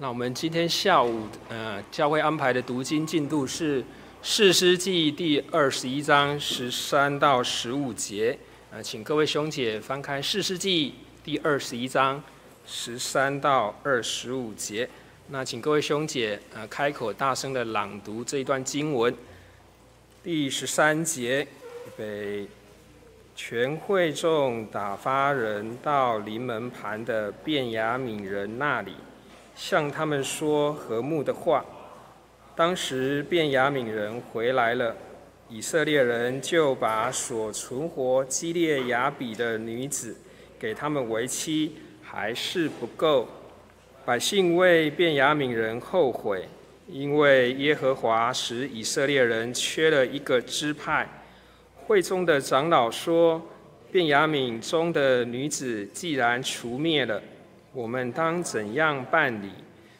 那我们今天下午呃教会安排的读经进度是《四师记》第二十一章十三到十五节，呃，请各位兄姐翻开《四师记》第二十一章十三到二十五节。那请各位兄姐呃开口大声的朗读这一段经文。第十三节，被全会众打发人到临门盘的便雅悯人那里。向他们说和睦的话。当时便雅悯人回来了，以色列人就把所存活基列雅比的女子给他们为妻，还是不够。百姓为便雅悯人后悔，因为耶和华使以色列人缺了一个支派。会中的长老说：便雅悯中的女子既然除灭了。我们当怎样办理，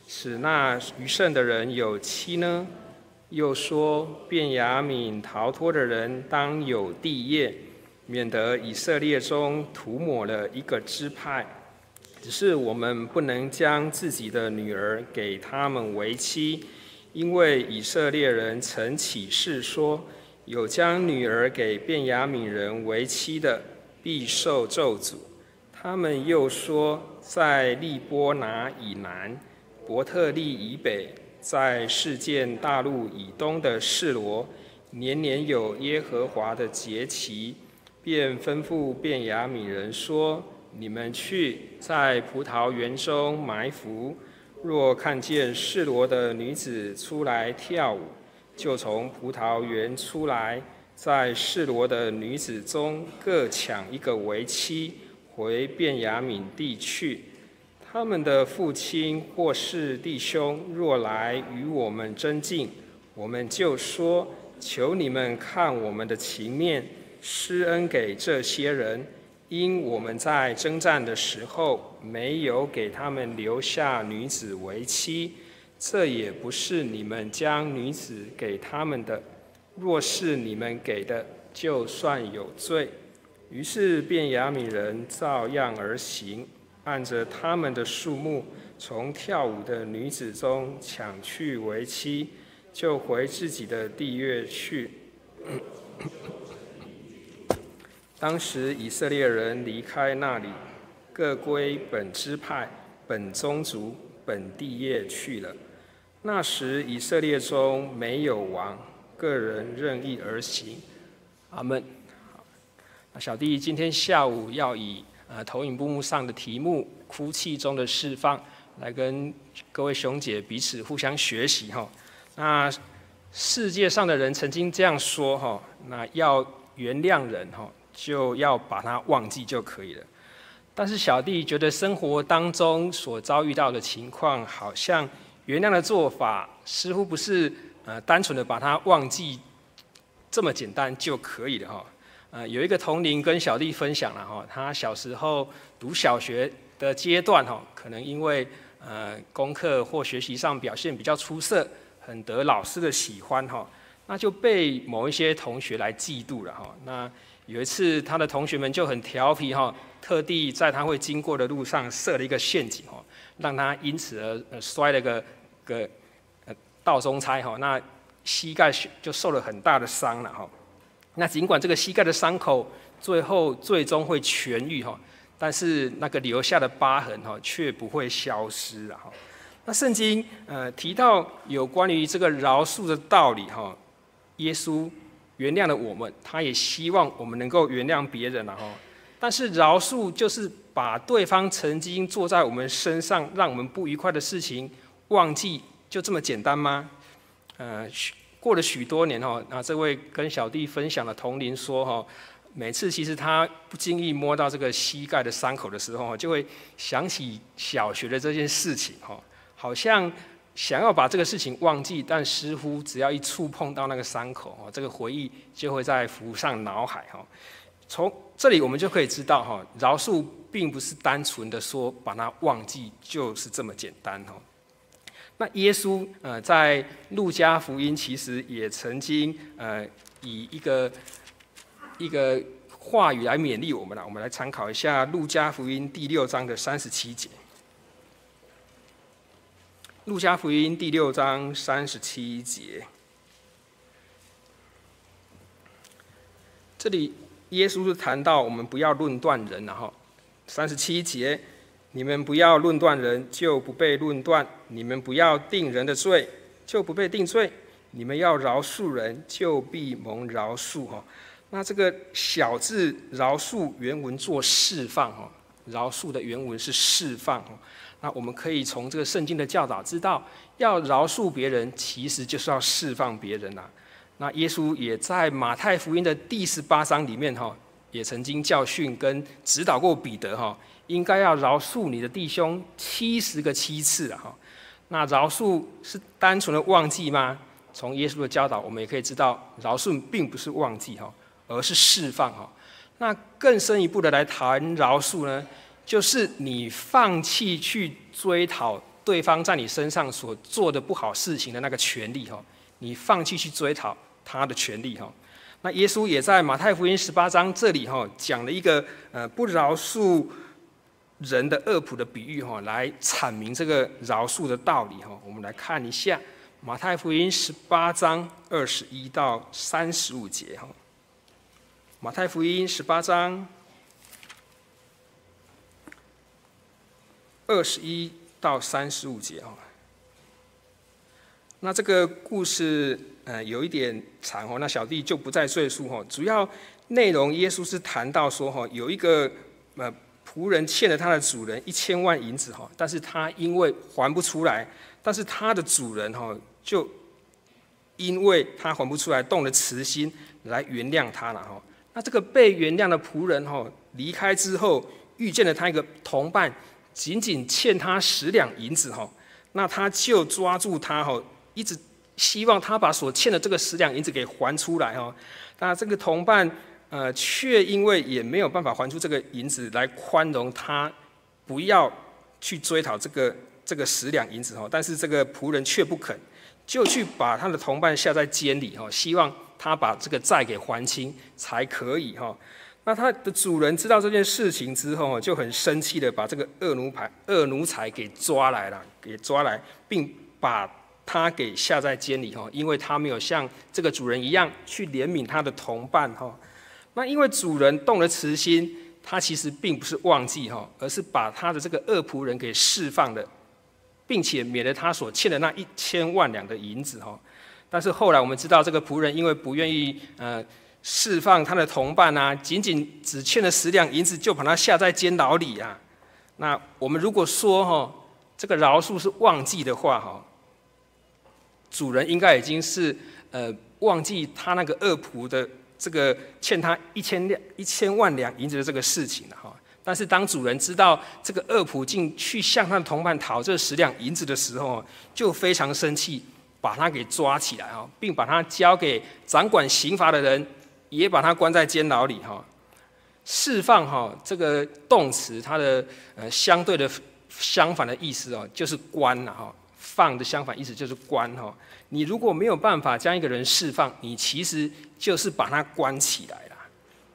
使那余剩的人有妻呢？又说，便雅悯逃脱的人当有地业，免得以色列中涂抹了一个支派。只是我们不能将自己的女儿给他们为妻，因为以色列人曾起誓说，有将女儿给便雅悯人为妻的，必受咒诅。他们又说，在利波拿以南、伯特利以北，在世界大陆以东的示罗，年年有耶和华的节期，便吩咐便雅悯人说：“你们去在葡萄园中埋伏，若看见示罗的女子出来跳舞，就从葡萄园出来，在示罗的女子中各抢一个为妻。”回便雅悯地去，他们的父亲或是弟兄若来与我们争竞，我们就说：求你们看我们的情面，施恩给这些人，因我们在征战的时候没有给他们留下女子为妻，这也不是你们将女子给他们的，若是你们给的，就算有罪。于是便雅悯人照样而行，按着他们的数目，从跳舞的女子中抢去为妻，就回自己的地业去。当时以色列人离开那里，各归本支派、本宗族、本地业去了。那时以色列中没有王，个人任意而行。阿门。小弟今天下午要以呃投影布幕上的题目“哭泣中的释放”来跟各位兄姐彼此互相学习哈。那世界上的人曾经这样说哈，那要原谅人哈，就要把他忘记就可以了。但是小弟觉得生活当中所遭遇到的情况，好像原谅的做法似乎不是呃单纯的把他忘记这么简单就可以了哈。呃，有一个同龄跟小弟分享了哈，他小时候读小学的阶段哈，可能因为呃功课或学习上表现比较出色，很得老师的喜欢哈，那就被某一些同学来嫉妒了哈。那有一次他的同学们就很调皮哈，特地在他会经过的路上设了一个陷阱哈，让他因此而摔了个个呃倒中差哈，那膝盖就受了很大的伤了哈。那尽管这个膝盖的伤口最后最终会痊愈哈，但是那个留下的疤痕哈却不会消失啊哈。那圣经呃提到有关于这个饶恕的道理哈，耶稣原谅了我们，他也希望我们能够原谅别人了哈。但是饶恕就是把对方曾经做在我们身上让我们不愉快的事情忘记，就这么简单吗？呃。过了许多年哈，那这位跟小弟分享的同龄说哈，每次其实他不经意摸到这个膝盖的伤口的时候，就会想起小学的这件事情哈，好像想要把这个事情忘记，但似乎只要一触碰到那个伤口哈，这个回忆就会再浮上脑海哈。从这里我们就可以知道哈，饶恕并不是单纯的说把它忘记就是这么简单哈。那耶稣呃，在路加福音其实也曾经呃，以一个一个话语来勉励我们了。我们来参考一下路加福音第六章的三十七节。路加福音第六章三十七节，这里耶稣是谈到我们不要论断人，然后三十七节，你们不要论断人，就不被论断；你们不要定人的罪，就不被定罪；你们要饶恕人，就必蒙饶恕。哈，那这个小字饶恕原文做释放，哈，饶恕的原文是释放。哈那我们可以从这个圣经的教导知道，要饶恕别人，其实就是要释放别人呐。那耶稣也在马太福音的第十八章里面哈，也曾经教训跟指导过彼得哈，应该要饶恕你的弟兄七十个七次了哈。那饶恕是单纯的忘记吗？从耶稣的教导，我们也可以知道，饶恕并不是忘记哈，而是释放哈。那更深一步的来谈饶恕呢？就是你放弃去追讨对方在你身上所做的不好事情的那个权利哈，你放弃去追讨他的权利哈。那耶稣也在马太福音十八章这里哈讲了一个呃不饶恕人的恶仆的比喻哈，来阐明这个饶恕的道理哈。我们来看一下马太福音十八章二十一到三十五节哈。马太福音十八章。二十一到三十五节哈，那这个故事呃有一点长哦，那小弟就不再赘述哈。主要内容，耶稣是谈到说哈，有一个呃仆人欠了他的主人一千万银子哈，但是他因为还不出来，但是他的主人哈就因为他还不出来，动了慈心来原谅他了哈。那这个被原谅的仆人哈离开之后，遇见了他一个同伴。仅仅欠他十两银子哈，那他就抓住他哈，一直希望他把所欠的这个十两银子给还出来哈。那这个同伴呃，却因为也没有办法还出这个银子来宽容他，不要去追讨这个这个十两银子哈。但是这个仆人却不肯，就去把他的同伴下在监里哈，希望他把这个债给还清才可以哈。那他的主人知道这件事情之后，就很生气的把这个恶奴牌、恶奴才给抓来了，给抓来，并把他给下在监里哈，因为他没有像这个主人一样去怜悯他的同伴哈。那因为主人动了慈心，他其实并不是忘记哈，而是把他的这个恶仆人给释放了，并且免了他所欠的那一千万两的银子哈。但是后来我们知道，这个仆人因为不愿意呃。释放他的同伴啊，仅仅只欠了十两银子，就把他下在监牢里啊。那我们如果说哈，这个饶恕是忘记的话哈，主人应该已经是呃忘记他那个恶仆的这个欠他一千两一千万两银子的这个事情了哈。但是当主人知道这个恶仆竟去向他的同伴讨这十两银子的时候，就非常生气，把他给抓起来哈，并把他交给掌管刑罚的人。也把他关在监牢里哈，释放哈这个动词，它的呃相对的相反的意思哦，就是关了哈。放的相反意思就是关哈。你如果没有办法将一个人释放，你其实就是把他关起来了。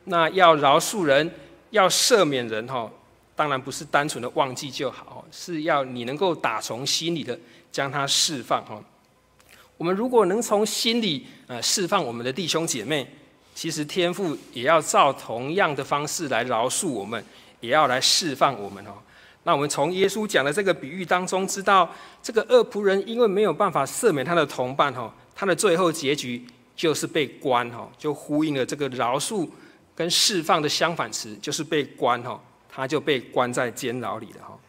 那要饶恕人，要赦免人哈，当然不是单纯的忘记就好，是要你能够打从心里的将他释放哈。我们如果能从心里呃释放我们的弟兄姐妹。其实天父也要照同样的方式来饶恕我们，也要来释放我们哦。那我们从耶稣讲的这个比喻当中知道，这个恶仆人因为没有办法赦免他的同伴哈，他的最后结局就是被关哈，就呼应了这个饶恕跟释放的相反词，就是被关哈，他就被关在监牢里了哈。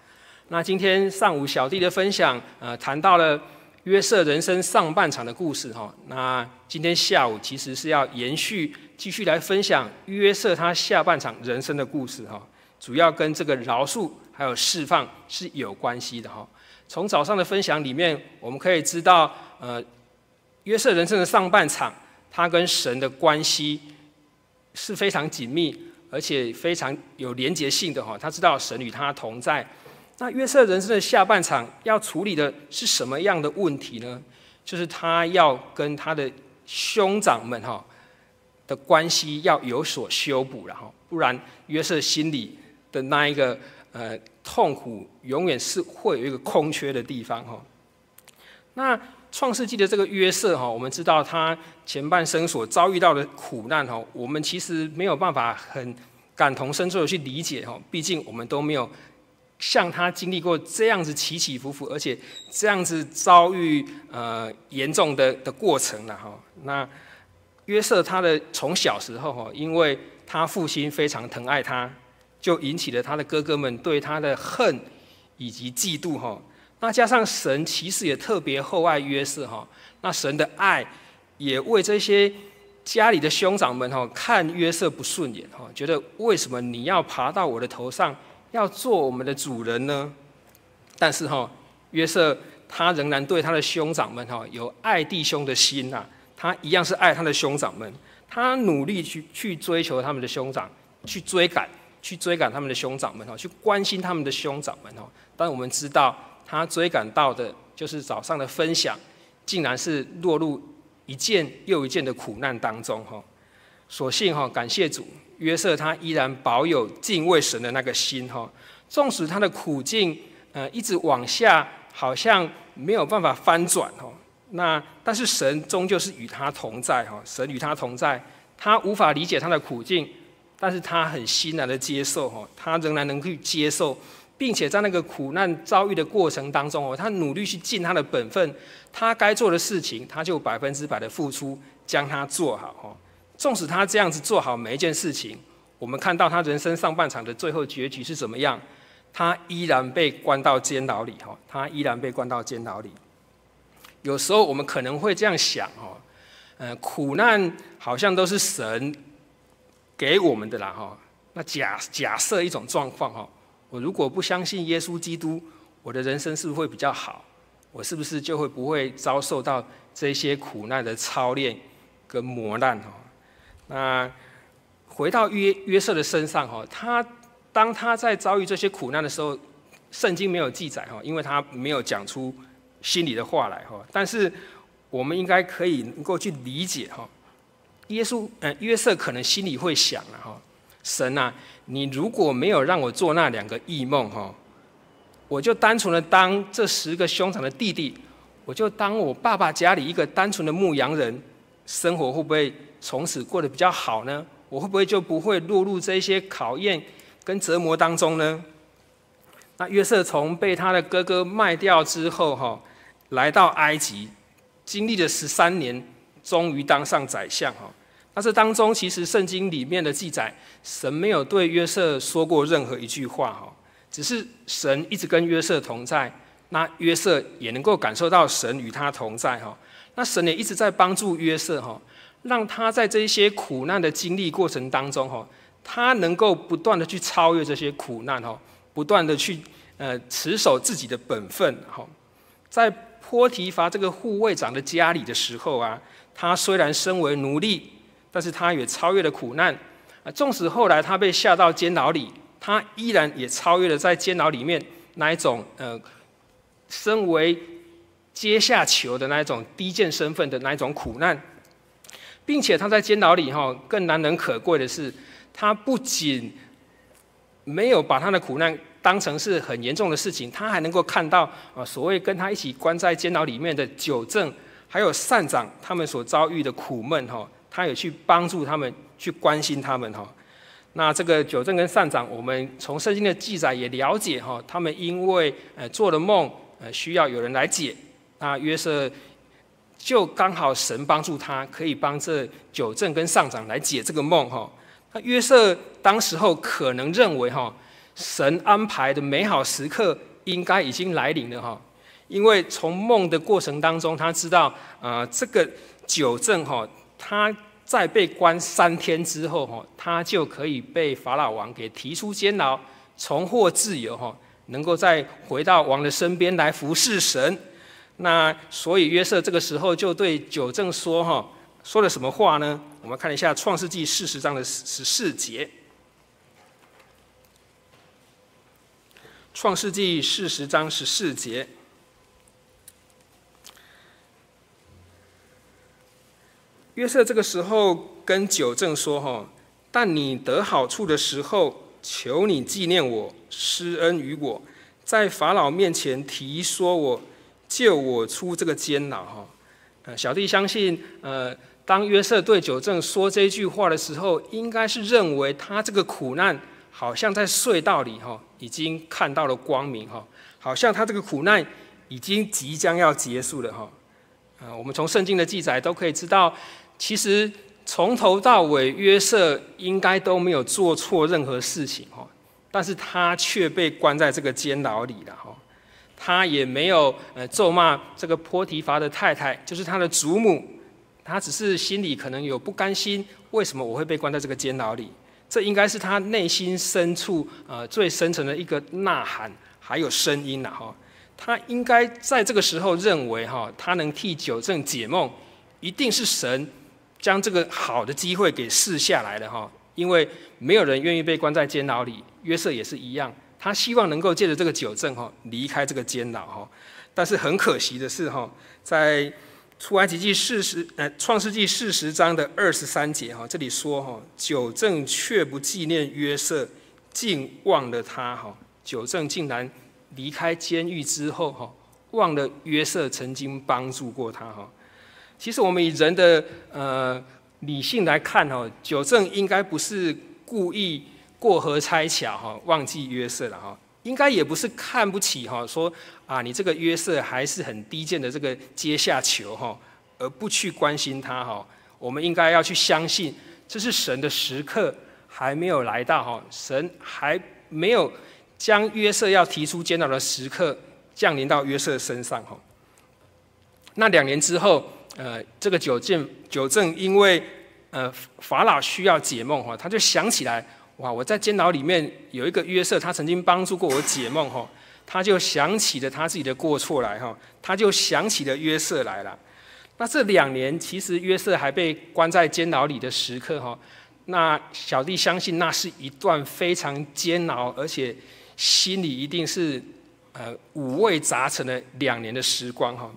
那今天上午小弟的分享，呃，谈到了。约瑟人生上半场的故事，哈，那今天下午其实是要延续，继续来分享约瑟他下半场人生的故事，哈，主要跟这个饶恕还有释放是有关系的，哈。从早上的分享里面，我们可以知道，呃，约瑟人生的上半场，他跟神的关系是非常紧密，而且非常有连结性的，哈。他知道神与他同在。那约瑟人生的下半场要处理的是什么样的问题呢？就是他要跟他的兄长们哈的关系要有所修补了哈，不然约瑟心里的那一个呃痛苦永远是会有一个空缺的地方哈。那创世纪的这个约瑟哈，我们知道他前半生所遭遇到的苦难哈，我们其实没有办法很感同身受的去理解哈，毕竟我们都没有像他经历过这样子起起伏伏，而且这样子遭遇呃严重的的过程了哈。那约瑟他的从小时候哈，因为他父亲非常疼爱他，就引起了他的哥哥们对他的恨以及嫉妒哈。那加上神其实也特别厚爱约瑟哈，那神的爱也为这些家里的兄长们哈看约瑟不顺眼哈，觉得为什么你要爬到我的头上，要做我们的主人呢？但是哈，约瑟他仍然对他的兄长们哈有爱弟兄的心呐，他一样是爱他的兄长们，他努力去去追求他们的兄长，去追赶，去追赶他们的兄长们哈，去关心他们的兄长们哈。但我们知道。他追赶到的，就是早上的分享，竟然是落入一件又一件的苦难当中哈。所幸哈，感谢主，约瑟他依然保有敬畏神的那个心哈。纵使他的苦境呃一直往下，好像没有办法翻转哈。那但是神终究是与他同在哈，神与他同在，他无法理解他的苦境，但是他很欣然的接受哈，他仍然能去接受。并且在那个苦难遭遇的过程当中哦，他努力去尽他的本分，他该做的事情，他就百分之百的付出，将它做好哦。纵使他这样子做好每一件事情，我们看到他人生上半场的最后结局是怎么样？他依然被关到监牢里哈，他依然被关到监牢里。有时候我们可能会这样想哦，呃，苦难好像都是神给我们的啦哈。那假假设一种状况哈。我如果不相信耶稣基督，我的人生是不是会比较好？我是不是就会不会遭受到这些苦难的操练跟磨难？哈，那回到约约瑟的身上，哈，他当他在遭遇这些苦难的时候，圣经没有记载，哈，因为他没有讲出心里的话来，哈。但是我们应该可以能够去理解，哈，耶稣，嗯，约瑟可能心里会想了，哈。神啊，你如果没有让我做那两个异梦哈，我就单纯的当这十个兄长的弟弟，我就当我爸爸家里一个单纯的牧羊人，生活会不会从此过得比较好呢？我会不会就不会落入这些考验跟折磨当中呢？那约瑟从被他的哥哥卖掉之后哈，来到埃及，经历了十三年，终于当上宰相哈。那这当中，其实圣经里面的记载，神没有对约瑟说过任何一句话哈，只是神一直跟约瑟同在，那约瑟也能够感受到神与他同在哈。那神也一直在帮助约瑟哈，让他在这些苦难的经历过程当中哈，他能够不断的去超越这些苦难哈，不断的去呃持守自己的本分哈。在波提乏这个护卫长的家里的时候啊，他虽然身为奴隶。但是他也超越了苦难，啊，纵使后来他被下到监牢里，他依然也超越了在监牢里面那一种呃，身为阶下囚的那一种低贱身份的那一种苦难，并且他在监牢里哈，更难能可贵的是，他不仅没有把他的苦难当成是很严重的事情，他还能够看到啊，所谓跟他一起关在监牢里面的酒政还有善长他们所遭遇的苦闷哈。他也去帮助他们，去关心他们哈。那这个九正跟上长，我们从圣经的记载也了解哈，他们因为呃做了梦，呃需要有人来解。那约瑟就刚好神帮助他，可以帮这九正跟上长来解这个梦哈。那约瑟当时候可能认为哈，神安排的美好时刻应该已经来临了哈，因为从梦的过程当中，他知道啊这个九正哈。他在被关三天之后，哈，他就可以被法老王给提出监牢，重获自由，哈，能够再回到王的身边来服侍神。那所以约瑟这个时候就对九正说，哈，说了什么话呢？我们看一下创世纪四十章的十四节。创世纪四十章十四节。约瑟这个时候跟九正说：“哈，但你得好处的时候，求你纪念我，施恩于我，在法老面前提说我，救我出这个监牢哈。呃，小弟相信，呃，当约瑟对九正说这句话的时候，应该是认为他这个苦难好像在隧道里哈，已经看到了光明哈，好像他这个苦难已经即将要结束了哈。啊，我们从圣经的记载都可以知道，其实从头到尾约瑟应该都没有做错任何事情哈，但是他却被关在这个监牢里了哈。他也没有呃咒骂这个波提乏的太太，就是他的祖母，他只是心里可能有不甘心，为什么我会被关在这个监牢里？这应该是他内心深处呃最深层的一个呐喊，还有声音了哈。他应该在这个时候认为哈，他能替九正解梦，一定是神将这个好的机会给试下来了哈。因为没有人愿意被关在监牢里，约瑟也是一样，他希望能够借着这个酒政哈离开这个监牢哈。但是很可惜的是哈，在出埃及记四十呃创世纪四十章的二十三节哈，这里说哈，酒政却不纪念约瑟，竟忘了他哈，酒政竟然。离开监狱之后，哈，忘了约瑟曾经帮助过他，哈。其实我们以人的呃理性来看，哈，酒政应该不是故意过河拆桥，哈，忘记约瑟了，哈。应该也不是看不起，哈，说啊，你这个约瑟还是很低贱的这个阶下囚，哈，而不去关心他，哈。我们应该要去相信，这是神的时刻还没有来到，哈，神还没有。将约瑟要提出监牢的时刻降临到约瑟身上哈。那两年之后，呃，这个酒正酒正因为呃法老需要解梦哈，他就想起来哇，我在监牢里面有一个约瑟，他曾经帮助过我解梦哈，他就想起了他自己的过错来哈，他就想起了约瑟来了。那这两年其实约瑟还被关在监牢里的时刻哈，那小弟相信那是一段非常煎熬而且。心里一定是呃五味杂陈的两年的时光哈，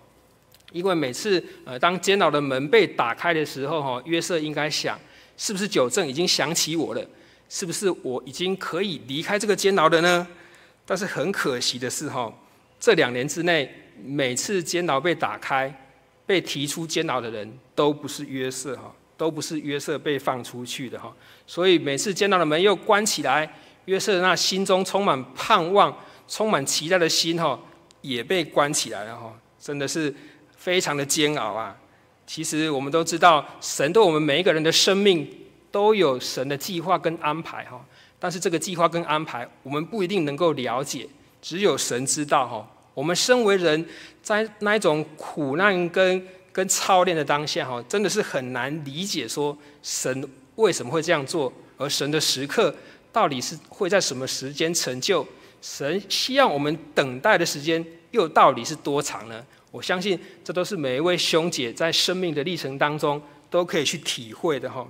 因为每次呃当监牢的门被打开的时候哈，约瑟应该想，是不是九正已经想起我了？是不是我已经可以离开这个监牢了呢？但是很可惜的是哈，这两年之内，每次监牢被打开，被提出监牢的人都不是约瑟哈，都不是约瑟被放出去的哈，所以每次监牢的门又关起来。约瑟那心中充满盼望、充满期待的心，哈，也被关起来了，哈，真的是非常的煎熬啊。其实我们都知道，神对我们每一个人的生命都有神的计划跟安排，哈。但是这个计划跟安排，我们不一定能够了解，只有神知道，哈。我们身为人，在那一种苦难跟跟操练的当下，哈，真的是很难理解说神为什么会这样做，而神的时刻。到底是会在什么时间成就？神希望我们等待的时间又到底是多长呢？我相信这都是每一位兄姐在生命的历程当中都可以去体会的哈。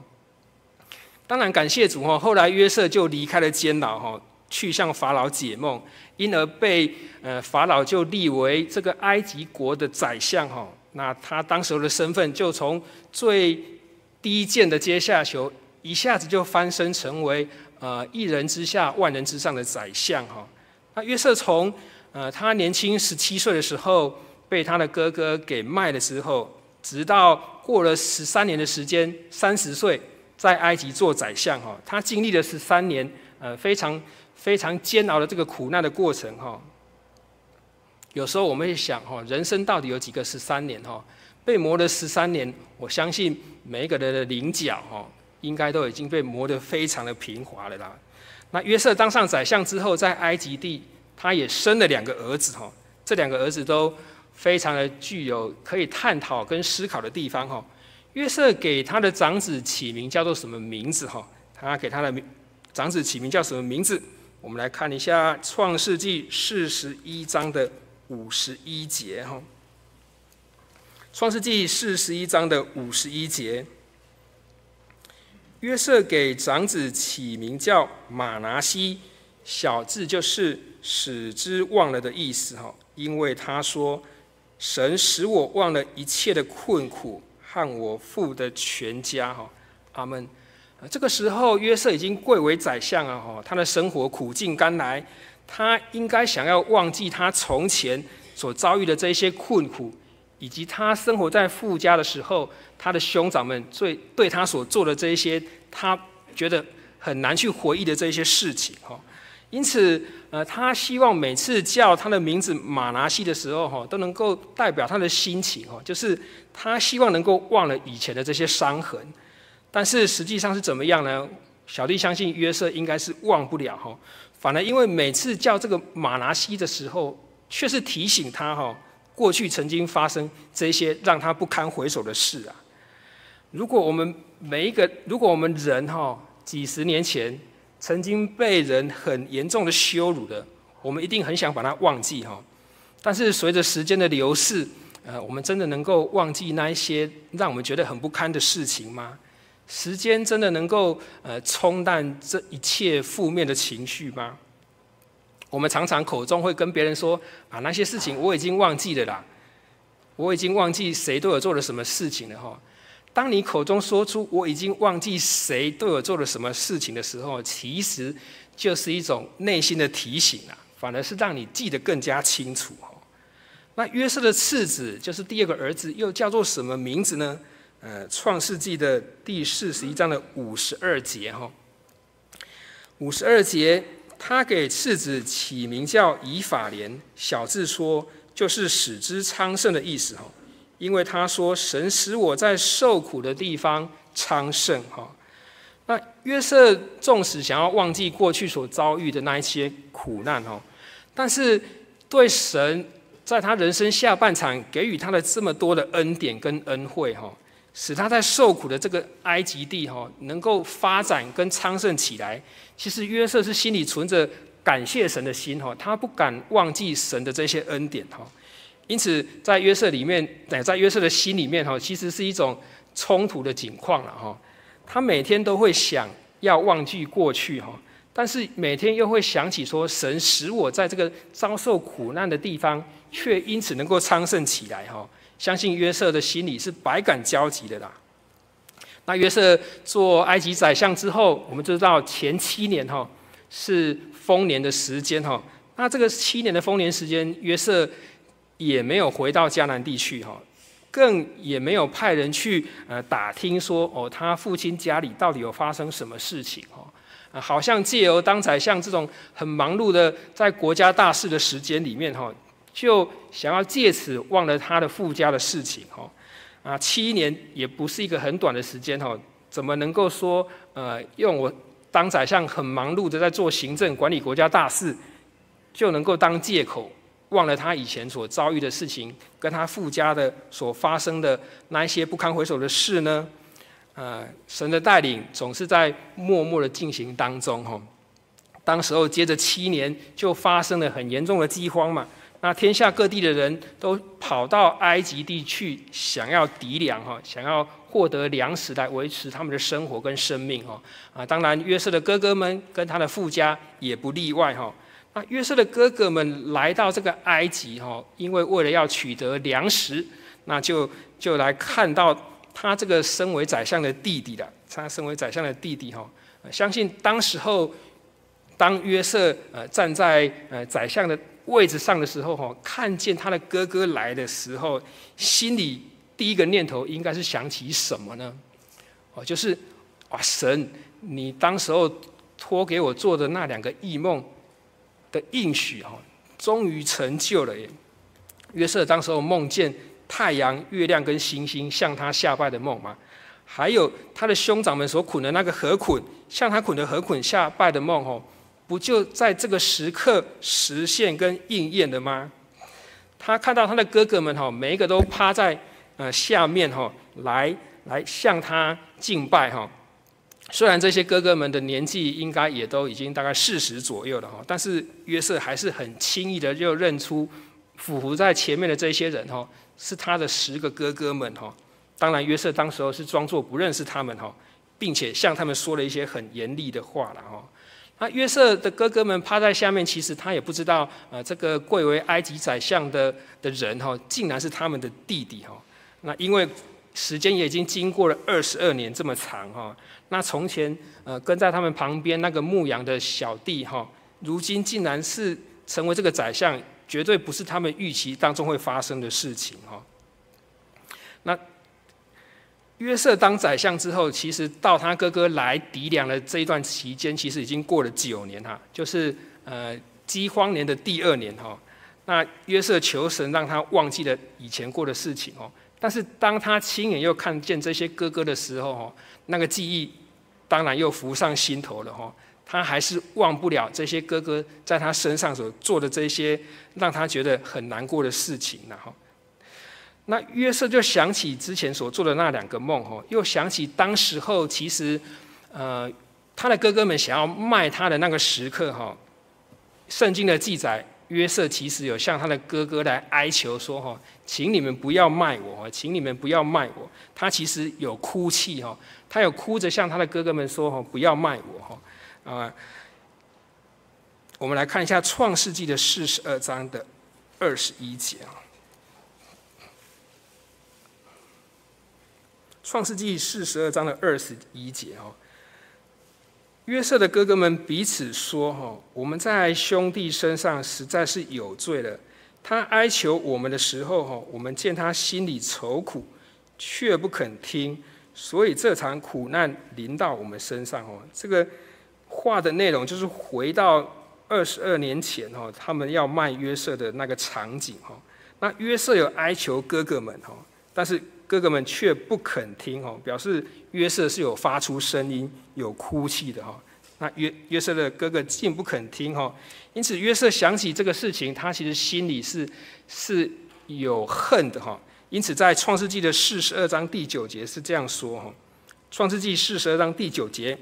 当然感谢主哈，后来约瑟就离开了监牢哈，去向法老解梦，因而被呃法老就立为这个埃及国的宰相哈。那他当时候的身份就从最低贱的阶下囚，一下子就翻身成为。呃，一人之下，万人之上的宰相哈。那约瑟从呃他年轻十七岁的时候被他的哥哥给卖的时候，直到过了十三年的时间，三十岁在埃及做宰相哈。他经历了十三年呃非常非常煎熬的这个苦难的过程哈。有时候我们会想哈，人生到底有几个十三年哈？被磨了十三年，我相信每一个人的棱角哈。应该都已经被磨得非常的平滑了啦。那约瑟当上宰相之后，在埃及地，他也生了两个儿子哈。这两个儿子都非常的具有可以探讨跟思考的地方哈。约瑟给他的长子起名叫做什么名字哈？他给他的长子起名叫什么名字？我们来看一下《创世纪》四十一章的五十一节哈。《创世纪》四十一章的五十一节。约瑟给长子起名叫马拿西，小字就是使之忘了的意思哈。因为他说，神使我忘了一切的困苦和我父的全家哈。阿门。这个时候约瑟已经贵为宰相了哈，他的生活苦尽甘来，他应该想要忘记他从前所遭遇的这些困苦，以及他生活在富家的时候，他的兄长们最对他所做的这一些，他觉得很难去回忆的这一些事情，哈。因此，呃，他希望每次叫他的名字马拿西的时候，哈，都能够代表他的心情，哈，就是他希望能够忘了以前的这些伤痕。但是实际上是怎么样呢？小弟相信约瑟应该是忘不了，哈，反而因为每次叫这个马拿西的时候，却是提醒他，哈，过去曾经发生这些让他不堪回首的事啊。如果我们每一个，如果我们人，哈，几十年前，曾经被人很严重的羞辱的，我们一定很想把它忘记哈。但是随着时间的流逝，呃，我们真的能够忘记那一些让我们觉得很不堪的事情吗？时间真的能够呃冲淡这一切负面的情绪吗？我们常常口中会跟别人说啊，那些事情我已经忘记了啦，我已经忘记谁对我做了什么事情了哈。当你口中说出“我已经忘记谁对我做了什么事情”的时候，其实就是一种内心的提醒啊，反而是让你记得更加清楚。那约瑟的次子就是第二个儿子，又叫做什么名字呢？呃，《创世纪》的第四十一章的五十二节哈，五十二节，他给次子起名叫以法莲，小字说就是使之昌盛的意思哈。因为他说：“神使我在受苦的地方昌盛。”哈，那约瑟纵使想要忘记过去所遭遇的那一些苦难，哈，但是对神在他人生下半场给予他的这么多的恩典跟恩惠，哈，使他在受苦的这个埃及地，哈，能够发展跟昌盛起来。其实约瑟是心里存着感谢神的心，哈，他不敢忘记神的这些恩典，哈。因此，在约瑟里面，在约瑟的心里面，哈，其实是一种冲突的景况了，哈。他每天都会想要忘记过去，哈，但是每天又会想起说，神使我在这个遭受苦难的地方，却因此能够昌盛起来，哈。相信约瑟的心里是百感交集的啦。那约瑟做埃及宰相之后，我们就知道前七年，哈，是丰年的时间，哈。那这个七年的丰年时间，约瑟。也没有回到迦南地去哈，更也没有派人去呃打听说哦，他父亲家里到底有发生什么事情哈，好像借由当宰相这种很忙碌的在国家大事的时间里面哈，就想要借此忘了他的父家的事情哈，啊，七年也不是一个很短的时间哈，怎么能够说呃用我当宰相很忙碌的在做行政管理国家大事，就能够当借口？忘了他以前所遭遇的事情，跟他父家的所发生的那一些不堪回首的事呢？呃，神的带领总是在默默的进行当中，哈。当时候接着七年，就发生了很严重的饥荒嘛。那天下各地的人都跑到埃及地去，想要抵粮，哈，想要获得粮食来维持他们的生活跟生命，哈。啊，当然约瑟的哥哥们跟他的父家也不例外，哈。那约瑟的哥哥们来到这个埃及哈，因为为了要取得粮食，那就就来看到他这个身为宰相的弟弟了。他身为宰相的弟弟哈，相信当时候当约瑟呃站在呃宰相的位置上的时候哈，看见他的哥哥来的时候，心里第一个念头应该是想起什么呢？哦，就是哇，神，你当时候托给我做的那两个异梦。的应许哈，终于成就了耶。约瑟当时候梦见太阳、月亮跟星星向他下拜的梦嘛，还有他的兄长们所捆的那个河捆，向他捆的河捆下拜的梦吼，不就在这个时刻实现跟应验的吗？他看到他的哥哥们哈，每一个都趴在呃下面哈，来来向他敬拜哈。虽然这些哥哥们的年纪应该也都已经大概四十左右了哈，但是约瑟还是很轻易的就认出俯伏在前面的这些人哈，是他的十个哥哥们哈。当然约瑟当时候是装作不认识他们哈，并且向他们说了一些很严厉的话了哈。那约瑟的哥哥们趴在下面，其实他也不知道啊，这个贵为埃及宰相的的人哈，竟然是他们的弟弟哈。那因为时间也已经经过了二十二年这么长哈。那从前，呃，跟在他们旁边那个牧羊的小弟哈，如今竟然是成为这个宰相，绝对不是他们预期当中会发生的事情哈。那约瑟当宰相之后，其实到他哥哥来糴粮的这一段期间，其实已经过了九年哈，就是呃饥荒年的第二年哈。那约瑟求神让他忘记了以前过的事情哦，但是当他亲眼又看见这些哥哥的时候哦，那个记忆当然又浮上心头了哈。他还是忘不了这些哥哥在他身上所做的这些让他觉得很难过的事情然后，那约瑟就想起之前所做的那两个梦哈，又想起当时候其实呃他的哥哥们想要卖他的那个时刻哈，圣经的记载。约瑟其实有向他的哥哥来哀求说：“哈，请你们不要卖我，请你们不要卖我。”他其实有哭泣哈，他有哭着向他的哥哥们说：“哈，不要卖我。”哈啊，我们来看一下《创世纪》的四十二章的二十一节啊，《创世纪》四十二章的二十一节哦。约瑟的哥哥们彼此说：“哈，我们在兄弟身上实在是有罪了。他哀求我们的时候，哈，我们见他心里愁苦，却不肯听，所以这场苦难临到我们身上。哦，这个话的内容就是回到二十二年前，哈，他们要卖约瑟的那个场景，哈。那约瑟有哀求哥哥们，哈，但是。”哥哥们却不肯听哦，表示约瑟是有发出声音、有哭泣的哈。那约约瑟的哥哥竟不肯听哈，因此约瑟想起这个事情，他其实心里是是有恨的哈。因此在创世纪的四十二章第九节是这样说哈：创世纪四十二章第九节，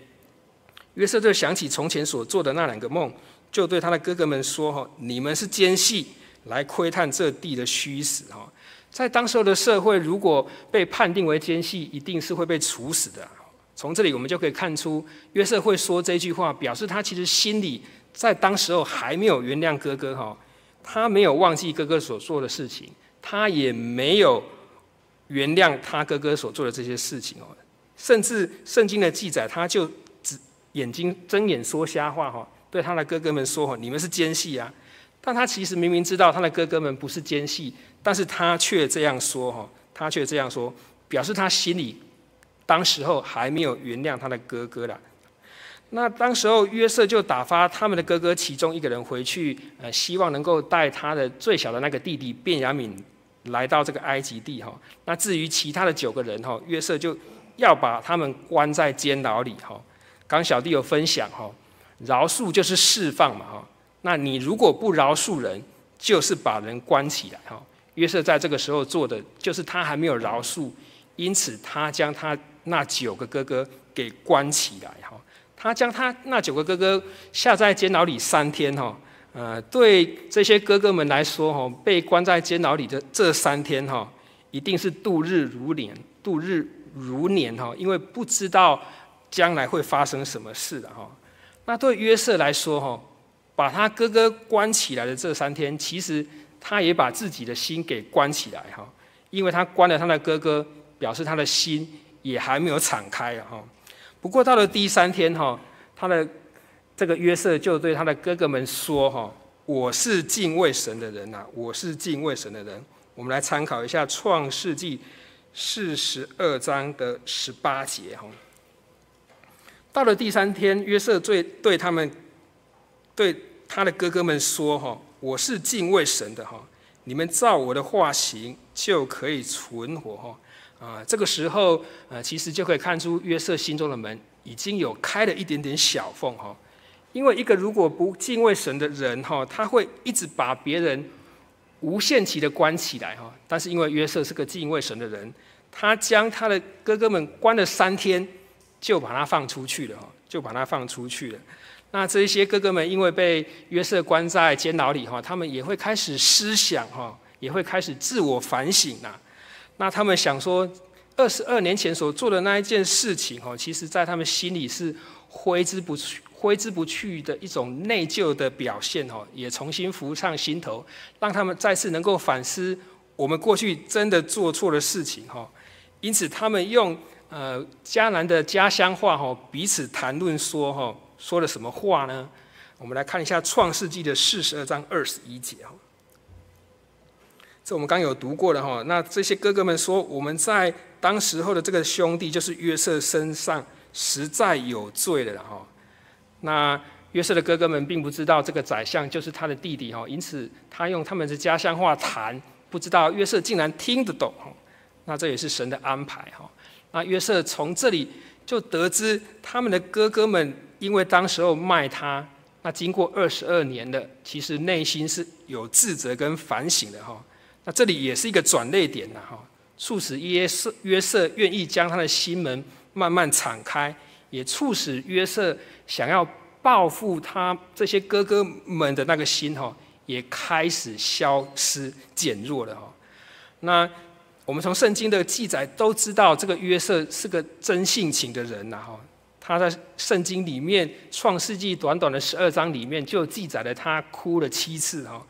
约瑟就想起从前所做的那两个梦，就对他的哥哥们说哈：你们是奸细，来窥探这地的虚实哈。在当时候的社会，如果被判定为奸细，一定是会被处死的。从这里我们就可以看出，约瑟会说这句话，表示他其实心里在当时候还没有原谅哥哥哈，他没有忘记哥哥所做的事情，他也没有原谅他哥哥所做的这些事情哦。甚至圣经的记载，他就只眼睛睁眼说瞎话哈，对他的哥哥们说哈，你们是奸细啊。但他其实明明知道他的哥哥们不是奸细，但是他却这样说哈，他却这样说，表示他心里当时候还没有原谅他的哥哥了。那当时候约瑟就打发他们的哥哥其中一个人回去，呃，希望能够带他的最小的那个弟弟便雅悯来到这个埃及地哈。那至于其他的九个人哈，约瑟就要把他们关在监牢里哈。刚小弟有分享哈，饶恕就是释放嘛哈。那你如果不饶恕人，就是把人关起来哈。约瑟在这个时候做的，就是他还没有饶恕，因此他将他那九个哥哥给关起来哈。他将他那九个哥哥下在监牢里三天哈。呃，对这些哥哥们来说哈，被关在监牢里的这三天哈，一定是度日如年，度日如年哈，因为不知道将来会发生什么事的哈。那对约瑟来说哈。把他哥哥关起来的这三天，其实他也把自己的心给关起来哈，因为他关了他的哥哥，表示他的心也还没有敞开哈。不过到了第三天哈，他的这个约瑟就对他的哥哥们说哈：“我是敬畏神的人呐，我是敬畏神的人。”我们来参考一下《创世纪》四十二章的十八节哈。到了第三天，约瑟对对他们对。他的哥哥们说：“哈，我是敬畏神的哈，你们照我的话行，就可以存活哈。啊，这个时候，呃，其实就可以看出约瑟心中的门已经有开了一点点小缝哈。因为一个如果不敬畏神的人哈，他会一直把别人无限期的关起来哈。但是因为约瑟是个敬畏神的人，他将他的哥哥们关了三天，就把他放出去了哈，就把他放出去了。”那这些哥哥们因为被约瑟关在监牢里哈，他们也会开始思想哈，也会开始自我反省呐。那他们想说，二十二年前所做的那一件事情哈，其实在他们心里是挥之不去、挥之不去的一种内疚的表现哈，也重新浮上心头，让他们再次能够反思我们过去真的做错的事情哈。因此，他们用呃迦南的家乡话哈，彼此谈论说哈。说了什么话呢？我们来看一下《创世纪》的四十二章二十一节哈，《这我们刚有读过的哈。那这些哥哥们说，我们在当时候的这个兄弟，就是约瑟身上实在有罪了哈。那约瑟的哥哥们并不知道这个宰相就是他的弟弟哈，因此他用他们的家乡话谈，不知道约瑟竟然听得懂哈。那这也是神的安排哈。那约瑟从这里就得知他们的哥哥们因为当时候卖他，那经过二十二年的，其实内心是有自责跟反省的哈。那这里也是一个转捩点呐哈，促使约瑟约瑟愿意将他的心门慢慢敞开，也促使约瑟想要。报复他这些哥哥们的那个心哈，也开始消失减弱了哈。那我们从圣经的记载都知道，这个约瑟是个真性情的人呐哈。他在圣经里面《创世纪》短短的十二章里面就记载了他哭了七次哈。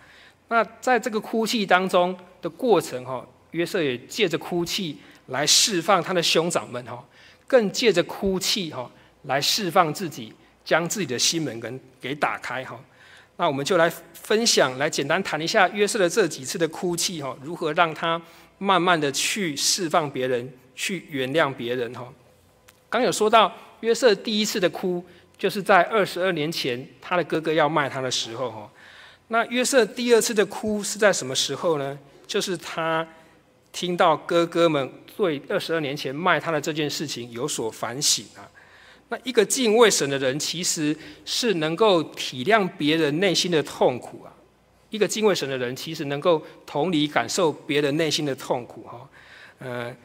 那在这个哭泣当中的过程哈，约瑟也借着哭泣来释放他的兄长们哈，更借着哭泣哈来释放自己。将自己的心门跟给打开哈，那我们就来分享，来简单谈一下约瑟的这几次的哭泣哈，如何让他慢慢的去释放别人，去原谅别人哈。刚有说到约瑟第一次的哭，就是在二十二年前他的哥哥要卖他的时候哈。那约瑟第二次的哭是在什么时候呢？就是他听到哥哥们对二十二年前卖他的这件事情有所反省啊。那一个敬畏神的人，其实是能够体谅别人内心的痛苦啊。一个敬畏神的人，其实能够同理感受别人内心的痛苦哈。呃，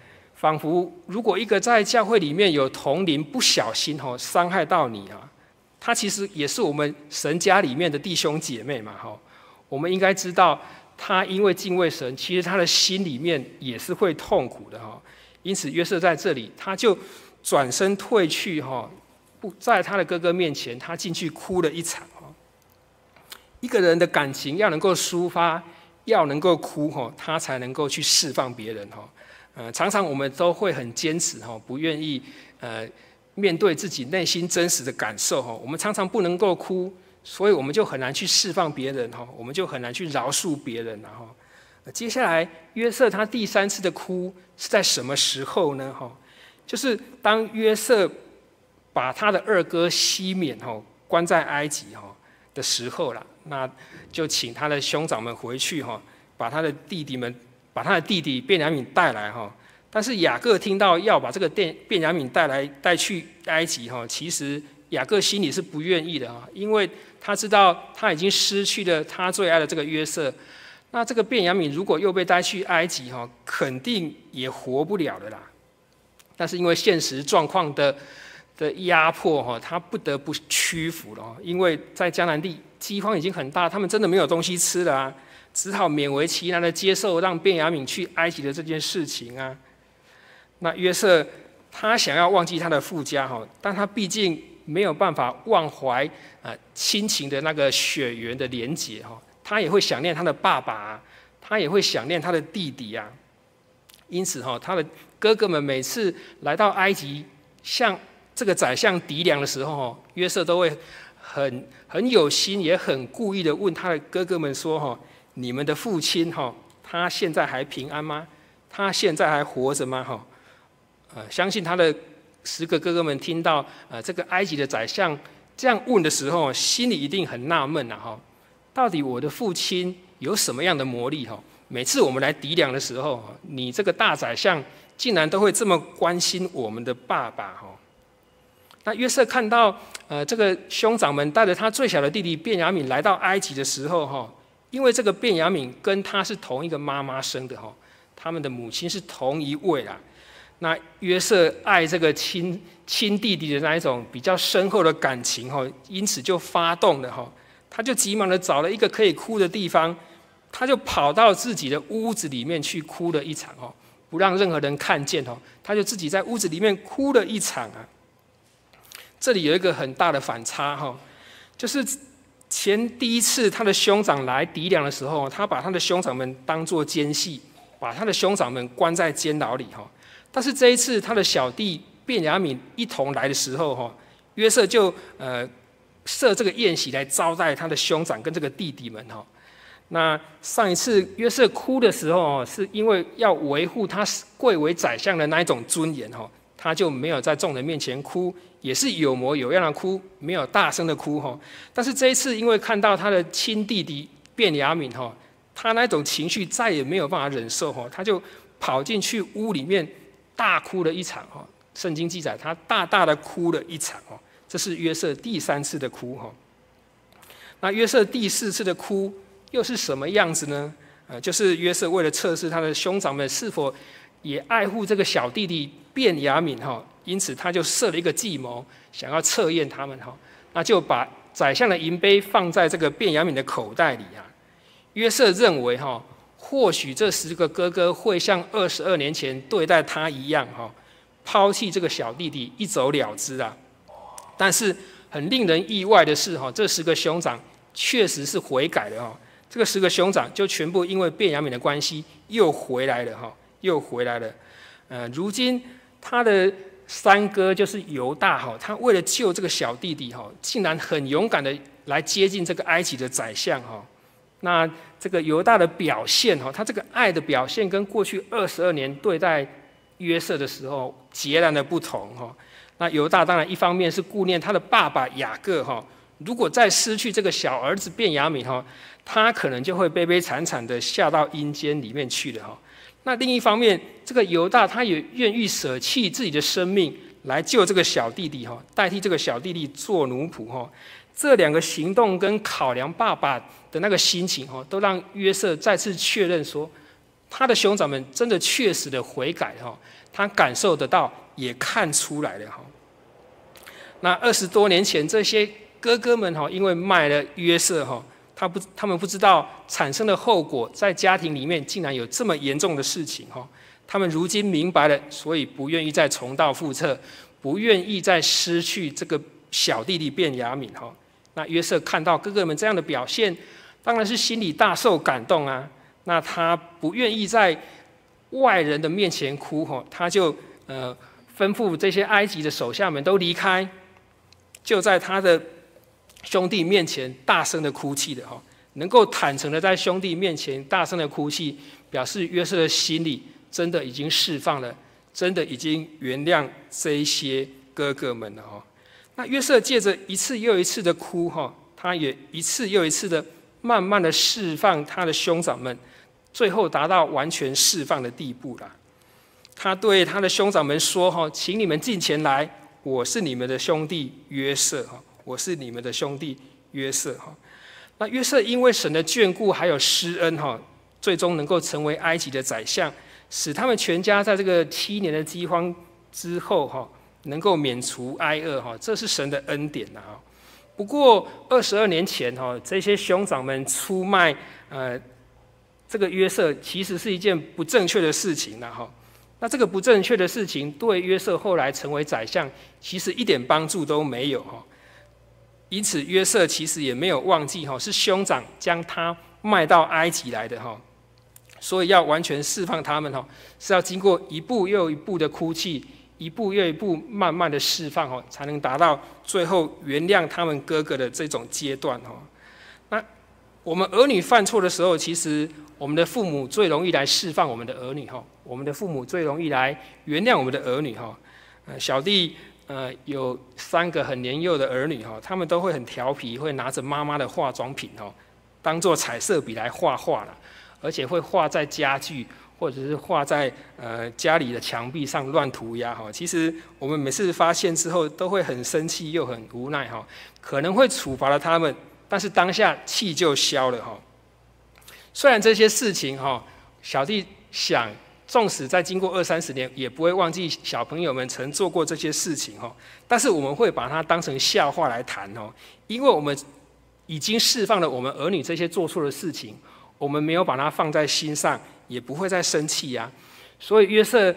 仿佛如果一个在教会里面有同龄不小心哈伤害到你啊，他其实也是我们神家里面的弟兄姐妹嘛哈。我们应该知道，他因为敬畏神，其实他的心里面也是会痛苦的哈。因此约瑟在这里，他就。转身退去，哈，不在他的哥哥面前，他进去哭了一场，哈。一个人的感情要能够抒发，要能够哭，哈，他才能够去释放别人，哈。呃，常常我们都会很坚持，哈，不愿意，呃，面对自己内心真实的感受，哈。我们常常不能够哭，所以我们就很难去释放别人，哈。我们就很难去饶恕别人，然后，接下来约瑟他第三次的哭是在什么时候呢？哈。就是当约瑟把他的二哥西缅哈关在埃及哈的时候了，那就请他的兄长们回去哈，把他的弟弟们把他的弟弟便雅悯带来哈。但是雅各听到要把这个便便雅悯带来带去埃及哈，其实雅各心里是不愿意的哈，因为他知道他已经失去了他最爱的这个约瑟，那这个便雅悯如果又被带去埃及哈，肯定也活不了的啦。但是因为现实状况的的压迫哈，他不得不屈服了。因为在迦南地饥荒已经很大，他们真的没有东西吃了啊，只好勉为其难的接受让便雅悯去埃及的这件事情啊。那约瑟他想要忘记他的父家哈，但他毕竟没有办法忘怀啊亲情的那个血缘的连结哈，他也会想念他的爸爸，他也会想念他的弟弟啊。因此哈，他的。哥哥们每次来到埃及，向这个宰相糴粮的时候，约瑟都会很很有心，也很故意的问他的哥哥们说：“哈，你们的父亲哈，他现在还平安吗？他现在还活着吗？”哈，呃，相信他的十个哥哥们听到呃这个埃及的宰相这样问的时候，心里一定很纳闷呐，哈，到底我的父亲有什么样的魔力？哈，每次我们来抵粮的时候，你这个大宰相。竟然都会这么关心我们的爸爸哈？那约瑟看到呃这个兄长们带着他最小的弟弟便雅悯来到埃及的时候哈，因为这个便雅悯跟他是同一个妈妈生的哈，他们的母亲是同一位啊。那约瑟爱这个亲亲弟弟的那一种比较深厚的感情哈，因此就发动了哈，他就急忙的找了一个可以哭的地方，他就跑到自己的屋子里面去哭了一场哦。不让任何人看见哦，他就自己在屋子里面哭了一场啊。这里有一个很大的反差哈，就是前第一次他的兄长来糴粮的时候，他把他的兄长们当作奸细，把他的兄长们关在监牢里哈。但是这一次他的小弟便雅悯一同来的时候哈，约瑟就呃设这个宴席来招待他的兄长跟这个弟弟们哈。那上一次约瑟哭的时候，是因为要维护他贵为宰相的那一种尊严哈，他就没有在众人面前哭，也是有模有样的哭，没有大声的哭哈。但是这一次，因为看到他的亲弟弟便雅悯哈，他那种情绪再也没有办法忍受哈，他就跑进去屋里面大哭了一场哈。圣经记载他大大的哭了一场哦，这是约瑟第三次的哭哈。那约瑟第四次的哭。又是什么样子呢？呃，就是约瑟为了测试他的兄长们是否也爱护这个小弟弟便雅悯哈，因此他就设了一个计谋，想要测验他们哈。那就把宰相的银杯放在这个卞雅敏的口袋里啊。约瑟认为哈，或许这十个哥哥会像二十二年前对待他一样哈，抛弃这个小弟弟一走了之啊。但是很令人意外的是哈，这十个兄长确实是悔改了哈。这个十个兄长就全部因为卞雅敏的关系又回来了哈，又回来了。呃，如今他的三哥就是犹大哈，他为了救这个小弟弟哈，竟然很勇敢的来接近这个埃及的宰相哈。那这个犹大的表现哈，他这个爱的表现跟过去二十二年对待约瑟的时候截然的不同哈。那犹大当然一方面是顾念他的爸爸雅各哈。如果再失去这个小儿子便雅悯哈，他可能就会悲悲惨惨的下到阴间里面去了哈。那另一方面，这个犹大他也愿意舍弃自己的生命来救这个小弟弟哈，代替这个小弟弟做奴仆哈。这两个行动跟考量爸爸的那个心情哈，都让约瑟再次确认说，他的兄长们真的确实的悔改哈，他感受得到，也看出来了哈。那二十多年前这些。哥哥们哈，因为卖了约瑟哈，他不，他们不知道产生的后果，在家庭里面竟然有这么严重的事情哈。他们如今明白了，所以不愿意再重蹈覆辙，不愿意再失去这个小弟弟便雅悯哈。那约瑟看到哥哥们这样的表现，当然是心里大受感动啊。那他不愿意在外人的面前哭哈，他就呃吩咐这些埃及的手下们都离开，就在他的。兄弟面前大声的哭泣的哈，能够坦诚的在兄弟面前大声的哭泣，表示约瑟的心里真的已经释放了，真的已经原谅这一些哥哥们了哈。那约瑟借着一次又一次的哭哈，他也一次又一次的慢慢的释放他的兄长们，最后达到完全释放的地步了。他对他的兄长们说哈，请你们进前来，我是你们的兄弟约瑟哈。我是你们的兄弟约瑟哈，那约瑟因为神的眷顾还有施恩哈，最终能够成为埃及的宰相，使他们全家在这个七年的饥荒之后哈，能够免除挨饿哈，这是神的恩典呐哈。不过二十二年前哈，这些兄长们出卖呃这个约瑟，其实是一件不正确的事情呐哈。那这个不正确的事情对约瑟后来成为宰相，其实一点帮助都没有哈。因此，约瑟其实也没有忘记哈，是兄长将他卖到埃及来的哈，所以要完全释放他们哈，是要经过一步又一步的哭泣，一步又一步慢慢的释放哈，才能达到最后原谅他们哥哥的这种阶段哈。那我们儿女犯错的时候，其实我们的父母最容易来释放我们的儿女哈，我们的父母最容易来原谅我们的儿女哈。呃，小弟。呃，有三个很年幼的儿女哈，他们都会很调皮，会拿着妈妈的化妆品哈，当做彩色笔来画画了，而且会画在家具或者是画在呃家里的墙壁上乱涂鸦哈。其实我们每次发现之后，都会很生气又很无奈哈，可能会处罚了他们，但是当下气就消了哈。虽然这些事情哈，小弟想。纵使再经过二三十年，也不会忘记小朋友们曾做过这些事情哈。但是我们会把它当成笑话来谈哦，因为我们已经释放了我们儿女这些做错的事情，我们没有把它放在心上，也不会再生气呀。所以约瑟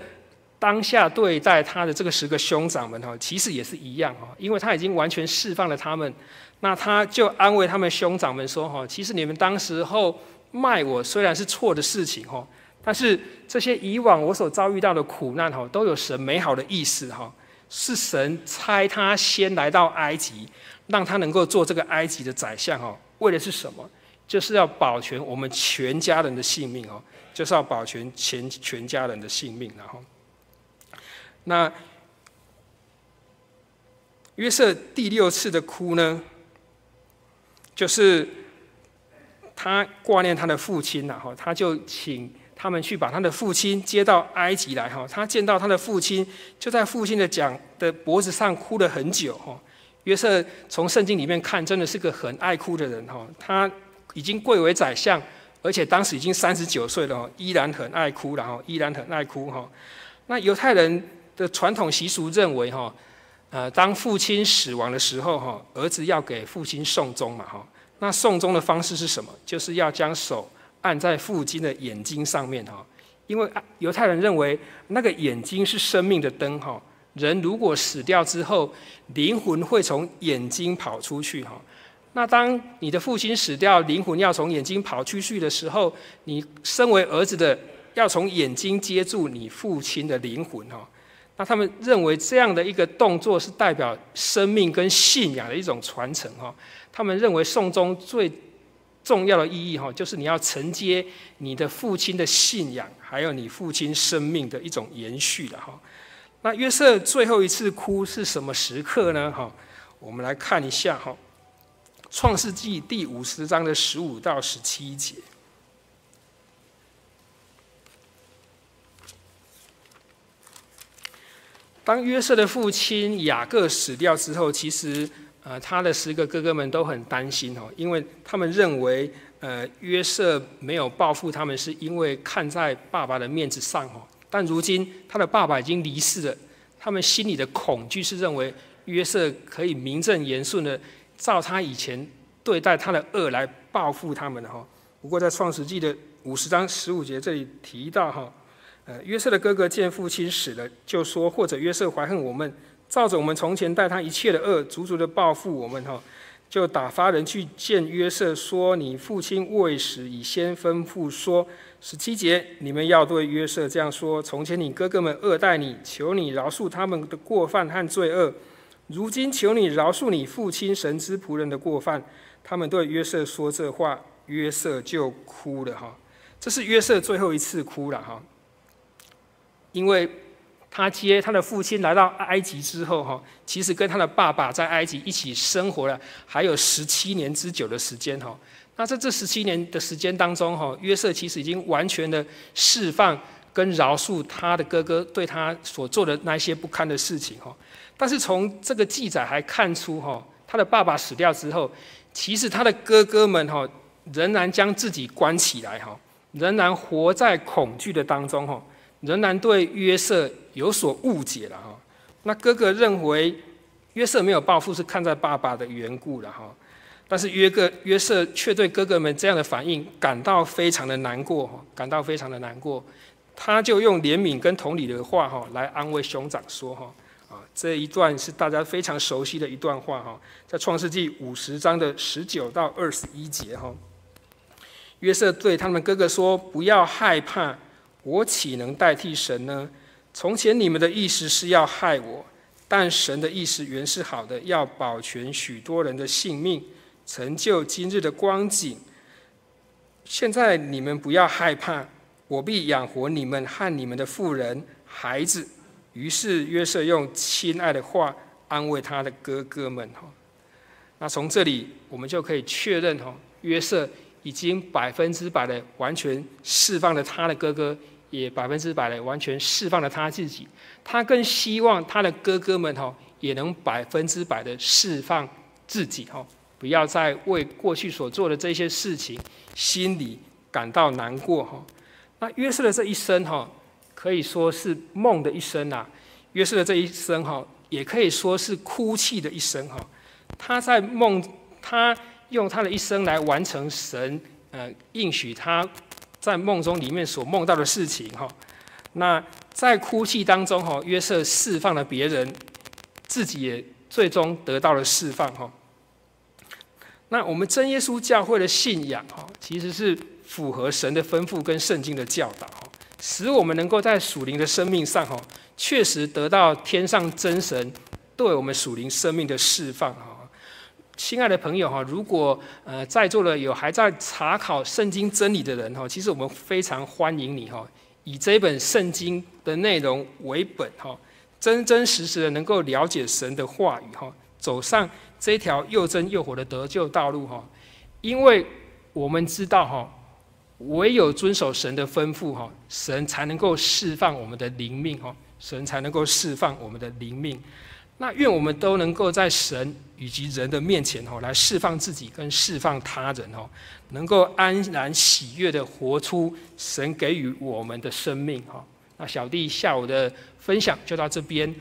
当下对待他的这个十个兄长们哈，其实也是一样哈，因为他已经完全释放了他们，那他就安慰他们兄长们说哈，其实你们当时候卖我虽然是错的事情哈。但是这些以往我所遭遇到的苦难哈，都有神美好的意思哈，是神差他先来到埃及，让他能够做这个埃及的宰相哈，为的是什么？就是要保全我们全家人的性命哦，就是要保全全全家人的性命，然后，那约瑟第六次的哭呢，就是他挂念他的父亲，然后他就请他们去把他的父亲接到埃及来，哈，他见到他的父亲，就在父亲的讲的脖子上哭了很久，哈。约瑟从圣经里面看，真的是个很爱哭的人，哈，他。已经贵为宰相，而且当时已经三十九岁了，依然很爱哭，然后依然很爱哭哈。那犹太人的传统习俗认为哈，呃，当父亲死亡的时候哈，儿子要给父亲送终嘛哈。那送终的方式是什么？就是要将手按在父亲的眼睛上面哈，因为犹太人认为那个眼睛是生命的灯哈。人如果死掉之后，灵魂会从眼睛跑出去哈。那当你的父亲死掉，灵魂要从眼睛跑出去的时候，你身为儿子的要从眼睛接住你父亲的灵魂哈。那他们认为这样的一个动作是代表生命跟信仰的一种传承哈。他们认为送终最重要的意义哈，就是你要承接你的父亲的信仰，还有你父亲生命的一种延续了哈。那约瑟最后一次哭是什么时刻呢？哈，我们来看一下哈。创世纪第五十章的十五到十七节，当约瑟的父亲雅各死掉之后，其实呃他的十个哥哥们都很担心哦，因为他们认为呃约瑟没有报复他们，是因为看在爸爸的面子上哦。但如今他的爸爸已经离世了，他们心里的恐惧是认为约瑟可以名正言顺的。照他以前对待他的恶来报复他们的哈。不过在创世纪的五十章十五节这里提到哈，呃，约瑟的哥哥见父亲死了，就说，或者约瑟怀恨我们，照着我们从前待他一切的恶，足足的报复我们哈，就打发人去见约瑟，说，你父亲未死已先吩咐说，十七节，你们要对约瑟这样说：从前你哥哥们恶待你，求你饶恕他们的过犯和罪恶。如今求你饶恕你父亲神之仆人的过犯。他们对约瑟说这话，约瑟就哭了哈。这是约瑟最后一次哭了哈，因为他接他的父亲来到埃及之后哈，其实跟他的爸爸在埃及一起生活了还有十七年之久的时间哈。那在这十七年的时间当中哈，约瑟其实已经完全的释放跟饶恕他的哥哥对他所做的那些不堪的事情哈。但是从这个记载还看出，哈，他的爸爸死掉之后，其实他的哥哥们，哈，仍然将自己关起来，哈，仍然活在恐惧的当中，哈，仍然对约瑟有所误解了，哈。那哥哥认为约瑟没有报复是看在爸爸的缘故了，哈。但是约哥约瑟却对哥哥们这样的反应感到非常的难过，哈，感到非常的难过。他就用怜悯跟同理的话，哈，来安慰兄长说，哈。啊，这一段是大家非常熟悉的一段话哈，在创世纪五十章的十九到二十一节哈。约瑟对他们哥哥说：“不要害怕，我岂能代替神呢？从前你们的意思是要害我，但神的意思原是好的，要保全许多人的性命，成就今日的光景。现在你们不要害怕，我必养活你们和你们的妇人、孩子。”于是约瑟用亲爱的话安慰他的哥哥们哈。那从这里我们就可以确认哈，约瑟已经百分之百的完全释放了他的哥哥，也百分之百的完全释放了他自己。他更希望他的哥哥们哈也能百分之百的释放自己哈，不要再为过去所做的这些事情心里感到难过哈。那约瑟的这一生哈。可以说是梦的一生啊，约瑟的这一生哈，也可以说是哭泣的一生哈。他在梦，他用他的一生来完成神呃应许他在梦中里面所梦到的事情哈。那在哭泣当中哈，约瑟释放了别人，自己也最终得到了释放哈。那我们真耶稣教会的信仰哈，其实是符合神的吩咐跟圣经的教导。使我们能够在属灵的生命上，哈，确实得到天上真神对我们属灵生命的释放，哈。亲爱的朋友哈，如果呃在座的有还在查考圣经真理的人哈，其实我们非常欢迎你哈，以这本圣经的内容为本哈，真真实实的能够了解神的话语哈，走上这条又真又活的得救道路哈，因为我们知道哈。唯有遵守神的吩咐，哈，神才能够释放我们的灵命，哈，神才能够释放我们的灵命。那愿我们都能够在神以及人的面前，哦，来释放自己跟释放他人，哦，能够安然喜悦的活出神给予我们的生命，哈。那小弟下午的分享就到这边，